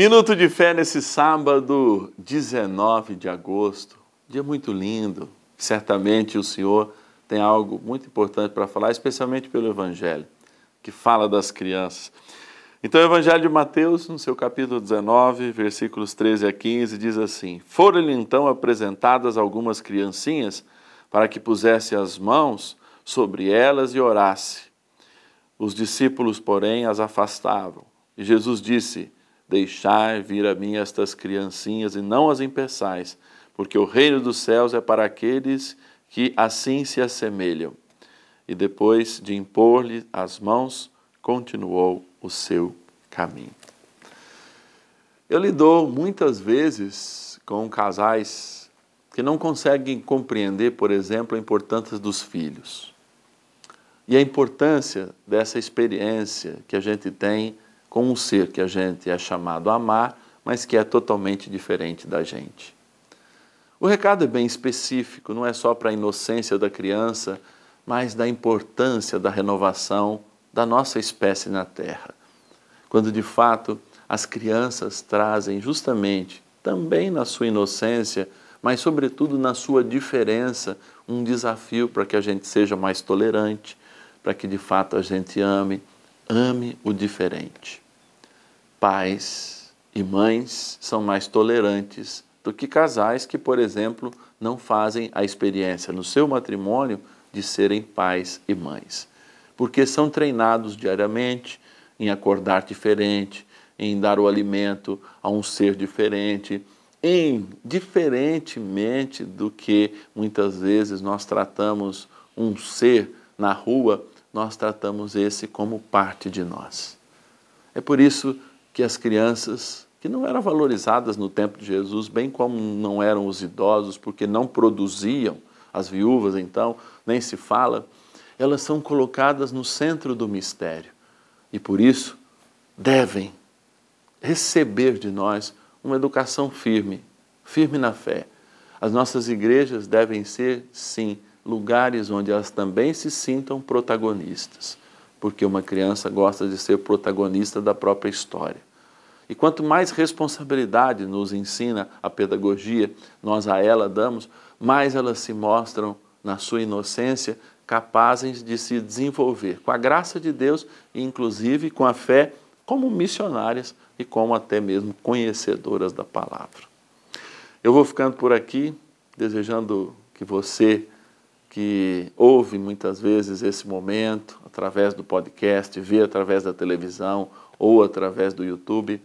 Minuto de fé nesse sábado, 19 de agosto. Dia muito lindo. Certamente o Senhor tem algo muito importante para falar, especialmente pelo Evangelho, que fala das crianças. Então, o Evangelho de Mateus, no seu capítulo 19, versículos 13 a 15, diz assim: Foram-lhe então apresentadas algumas criancinhas para que pusesse as mãos sobre elas e orasse. Os discípulos, porém, as afastavam. E Jesus disse: Deixai vir a mim estas criancinhas e não as impeçais, porque o reino dos céus é para aqueles que assim se assemelham. E depois de impor-lhe as mãos, continuou o seu caminho. Eu lido muitas vezes com casais que não conseguem compreender, por exemplo, a importância dos filhos. E a importância dessa experiência que a gente tem com um ser que a gente é chamado a amar, mas que é totalmente diferente da gente. O recado é bem específico, não é só para a inocência da criança, mas da importância da renovação da nossa espécie na Terra. Quando de fato as crianças trazem justamente, também na sua inocência, mas sobretudo na sua diferença, um desafio para que a gente seja mais tolerante, para que de fato a gente ame, ame o diferente. Pais e mães são mais tolerantes do que casais que, por exemplo, não fazem a experiência no seu matrimônio de serem pais e mães. Porque são treinados diariamente em acordar diferente, em dar o alimento a um ser diferente, em diferentemente do que muitas vezes nós tratamos um ser na rua nós tratamos esse como parte de nós. É por isso que as crianças, que não eram valorizadas no tempo de Jesus, bem como não eram os idosos, porque não produziam, as viúvas então, nem se fala, elas são colocadas no centro do mistério. E por isso devem receber de nós uma educação firme, firme na fé. As nossas igrejas devem ser, sim, lugares onde elas também se sintam protagonistas, porque uma criança gosta de ser protagonista da própria história. E quanto mais responsabilidade nos ensina a pedagogia, nós a ela damos, mais elas se mostram, na sua inocência, capazes de se desenvolver com a graça de Deus e, inclusive, com a fé, como missionárias e como até mesmo conhecedoras da palavra. Eu vou ficando por aqui, desejando que você que ouve muitas vezes esse momento através do podcast, vê através da televisão ou através do YouTube,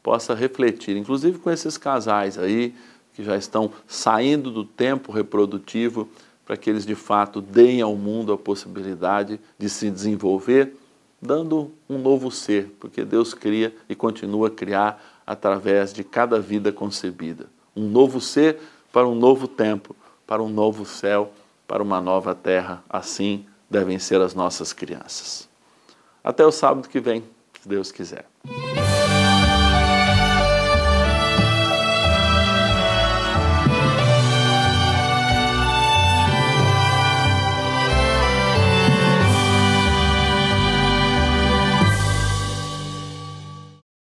possa refletir, inclusive com esses casais aí que já estão saindo do tempo reprodutivo, para que eles de fato deem ao mundo a possibilidade de se desenvolver, dando um novo ser, porque Deus cria e continua a criar através de cada vida concebida. Um novo ser para um novo tempo, para um novo céu para uma nova terra, assim devem ser as nossas crianças. Até o sábado que vem, se Deus quiser.